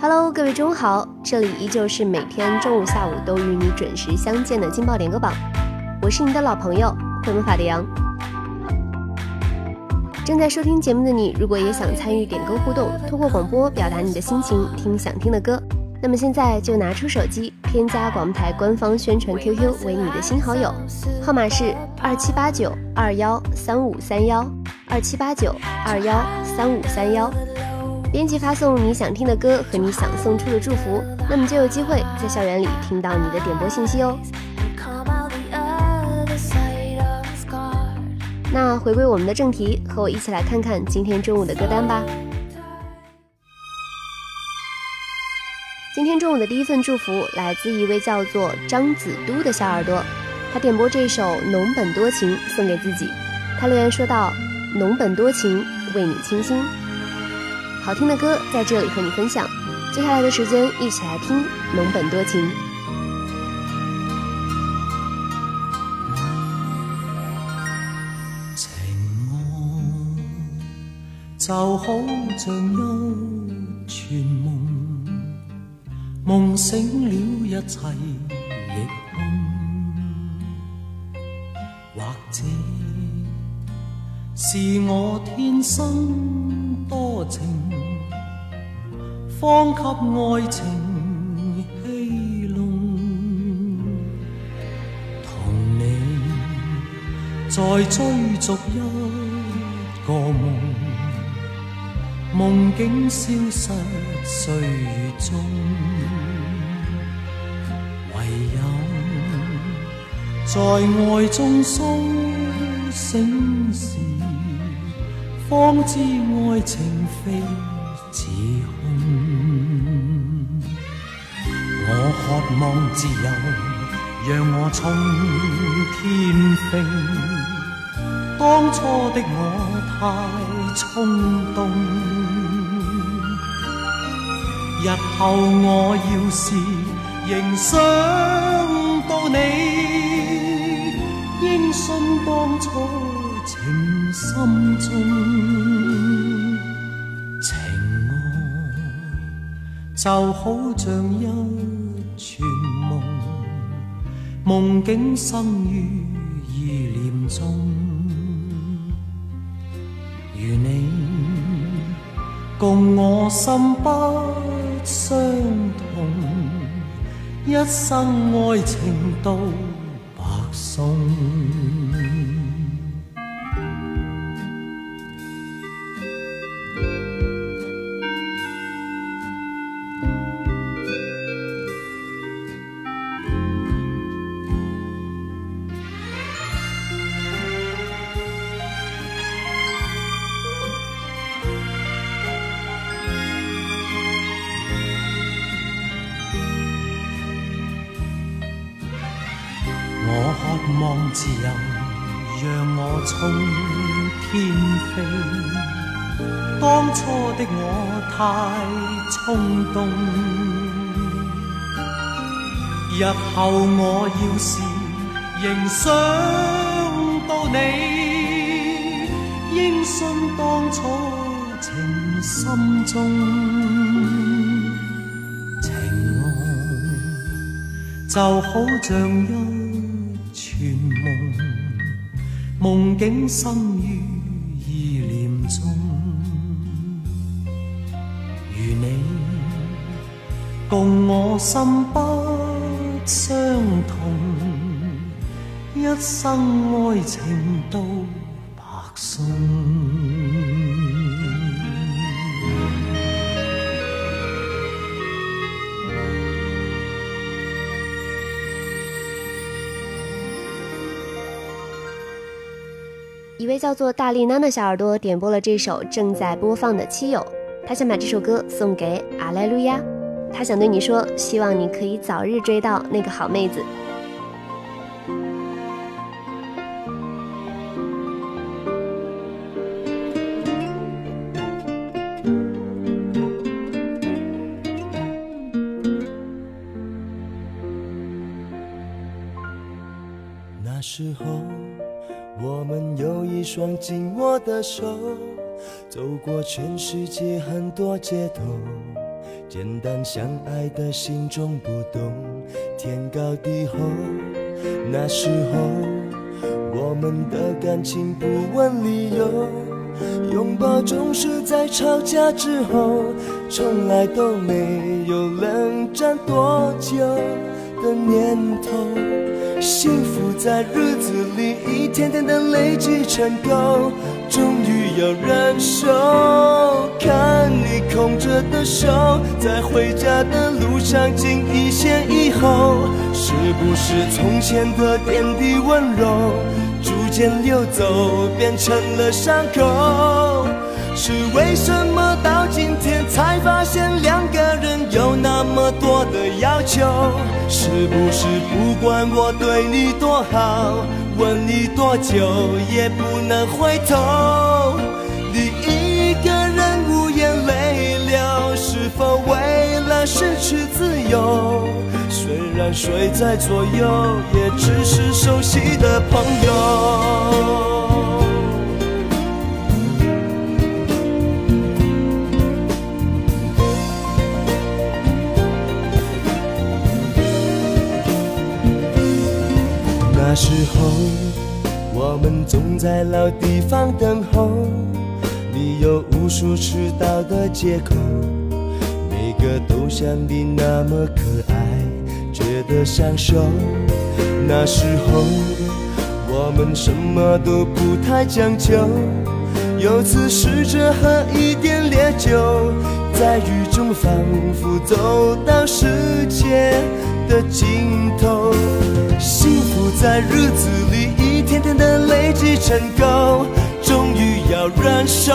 Hello，各位中午好，这里依旧是每天中午、下午都与你准时相见的劲爆点歌榜，我是你的老朋友会魔法的羊。正在收听节目的你，如果也想参与点歌互动，通过广播表达你的心情，听想听的歌，那么现在就拿出手机，添加广播台官方宣传 QQ 为你的新好友，号码是二七八九二幺三五三幺二七八九二幺三五三幺。编辑发送你想听的歌和你想送出的祝福，那么就有机会在校园里听到你的点播信息哦。那回归我们的正题，和我一起来看看今天中午的歌单吧。今天中午的第一份祝福来自一位叫做张子都的小耳朵，他点播这首《浓本多情》送给自己。他留言说道：“浓本多情，为你倾心。”好听的歌在这里和你分享，接下来的时间一起来听《浓本多情》。情爱就好像一串梦，梦醒了一切亦空，或者是我天生多情。方给爱情戏弄，同你再追逐一个梦，梦境消失岁月中，唯有在爱中苏醒时，方知爱情非自我渴望自由，让我冲天飞。当初的我太冲动，日后我要是仍想到你，应信当初情深中，就好像一。串梦，梦境生于意念中。如你共我心不相同，一生爱情都白送。让我冲天飞。当初的我太冲动，日后我要是仍想到你，应信当初情深中，情爱就好像一串。梦梦境深于意念中，如你共我心不相同，一生爱情都白送。一位叫做大力娜娜的小耳朵点播了这首正在播放的《七友》，他想把这首歌送给阿莱路亚，他想对你说，希望你可以早日追到那个好妹子。那时候。双紧握的手，走过全世界很多街头，简单相爱的心中不懂天高地厚。那时候，我们的感情不问理由，拥抱总是在吵架之后，从来都没有冷战多久的念头。幸福在日子里一天天的累积成垢，终于有人收。看你空着的手，在回家的路上惊一先一后，是不是从前的点滴温柔，逐渐流走，变成了伤口？是为什么到今天才发现两个人有那么的要求？是不是不管我对你多好，问你多久也不能回头？你一个人无言泪流，是否为了失去自由？虽然睡在左右，也只是熟悉的朋友。们总在老地方等候。你有无数迟到的借口，每个都像你那么可爱，觉得享受。那时候，我们什么都不太讲究，有次试着喝一点烈酒，在雨中仿佛走到世界的尽头。在日子里一天天的累积成垢，终于要忍受。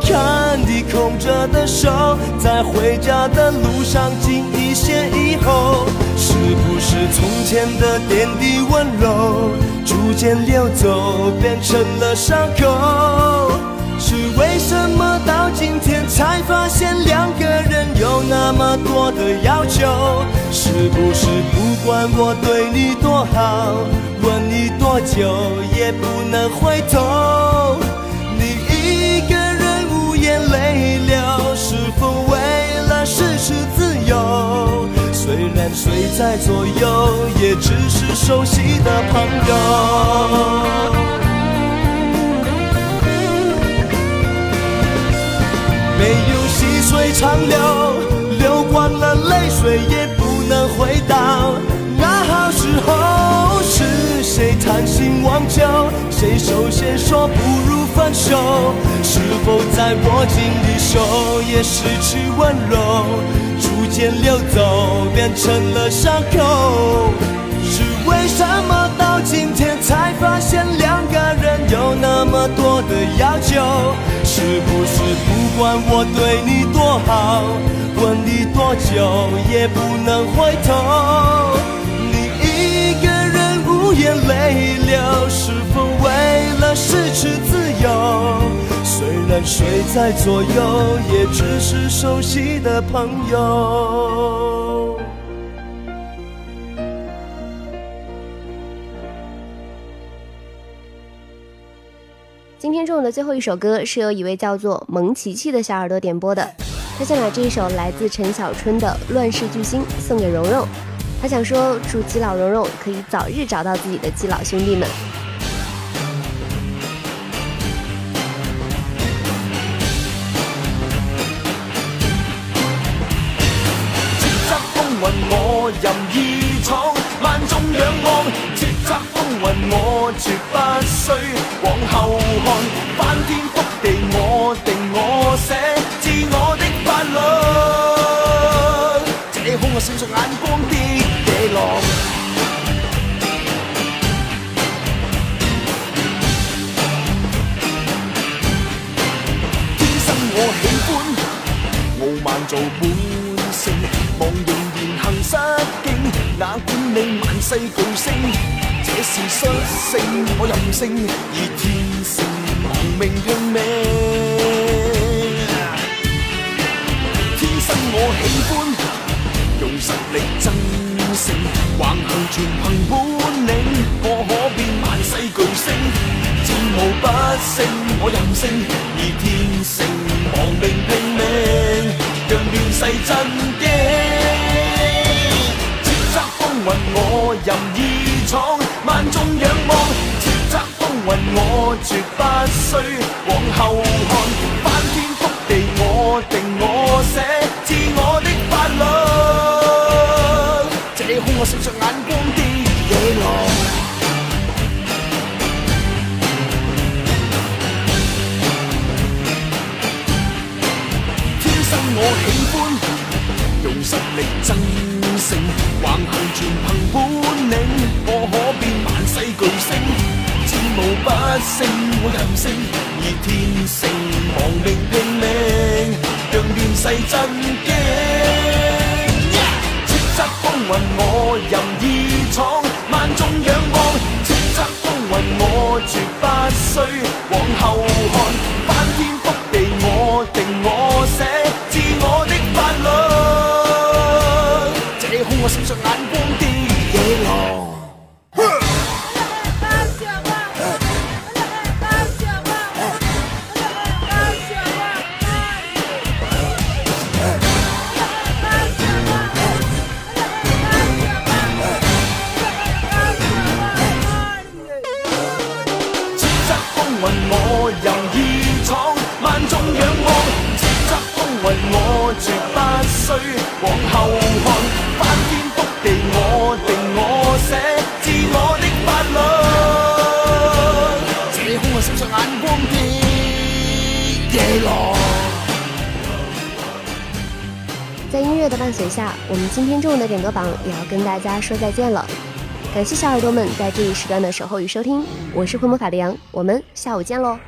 看你空着的手，在回家的路上惊一先一后，是不是从前的点滴温柔，逐渐流走，变成了伤口？是为什么到今天才发现两个人有那么多的要求？是不是不管我对你多好，问你多久也不能回头？你一个人无言泪流，是否为了失去自由？虽然睡在左右，也只是熟悉的朋友。长流，流惯了泪水也不能回到那好时候。是谁贪新忘旧？谁首先说不如分手？是否在握紧的手也失去温柔，逐渐流走，变成了伤口？是为什么到今天才发现两个人有那么多的要求？不管我对你多好，问你多久也不能回头？你一个人无言泪流，是否为了失去自由？虽然睡在左右，也只是熟悉的朋友。今天中午的最后一首歌是由一位叫做蒙奇奇的小耳朵点播的，他想把这一首来自陈小春的《乱世巨星》送给蓉蓉，他想说祝基佬蓉蓉可以早日找到自己的基佬兄弟们。任意闯，万众仰望，叱咤风云我绝不需往后看，翻天覆地我定我写，自我的法律，这空我闪烁眼光的野狼，天生我喜欢傲慢做本性，忘形。失敬，哪管你万世巨星，是率性，我任性，而天性亡命拼命。天生我喜欢用实力争胜，横行全凭本领，我可变万世巨星，战无不胜，我任性，而天性亡命拼命，让乱世震惊。叱咤风云我任我绝不需往后看，翻天覆地我定我写，自我的法律。这空我闪烁眼光的野狼。天生我喜欢用实力争胜，横行全凭本領，我可變萬世巨星，无不胜，我任性，而天性亡命拼命，让乱世震惊。叱咤风云我任意闯，万众仰望。叱咤风云我绝不需往后看，在音乐的伴随下，我们今天中午的点歌榜也要跟大家说再见了。感谢小耳朵们在这一时段的守候与收听，我是会魔法的羊，我们下午见喽。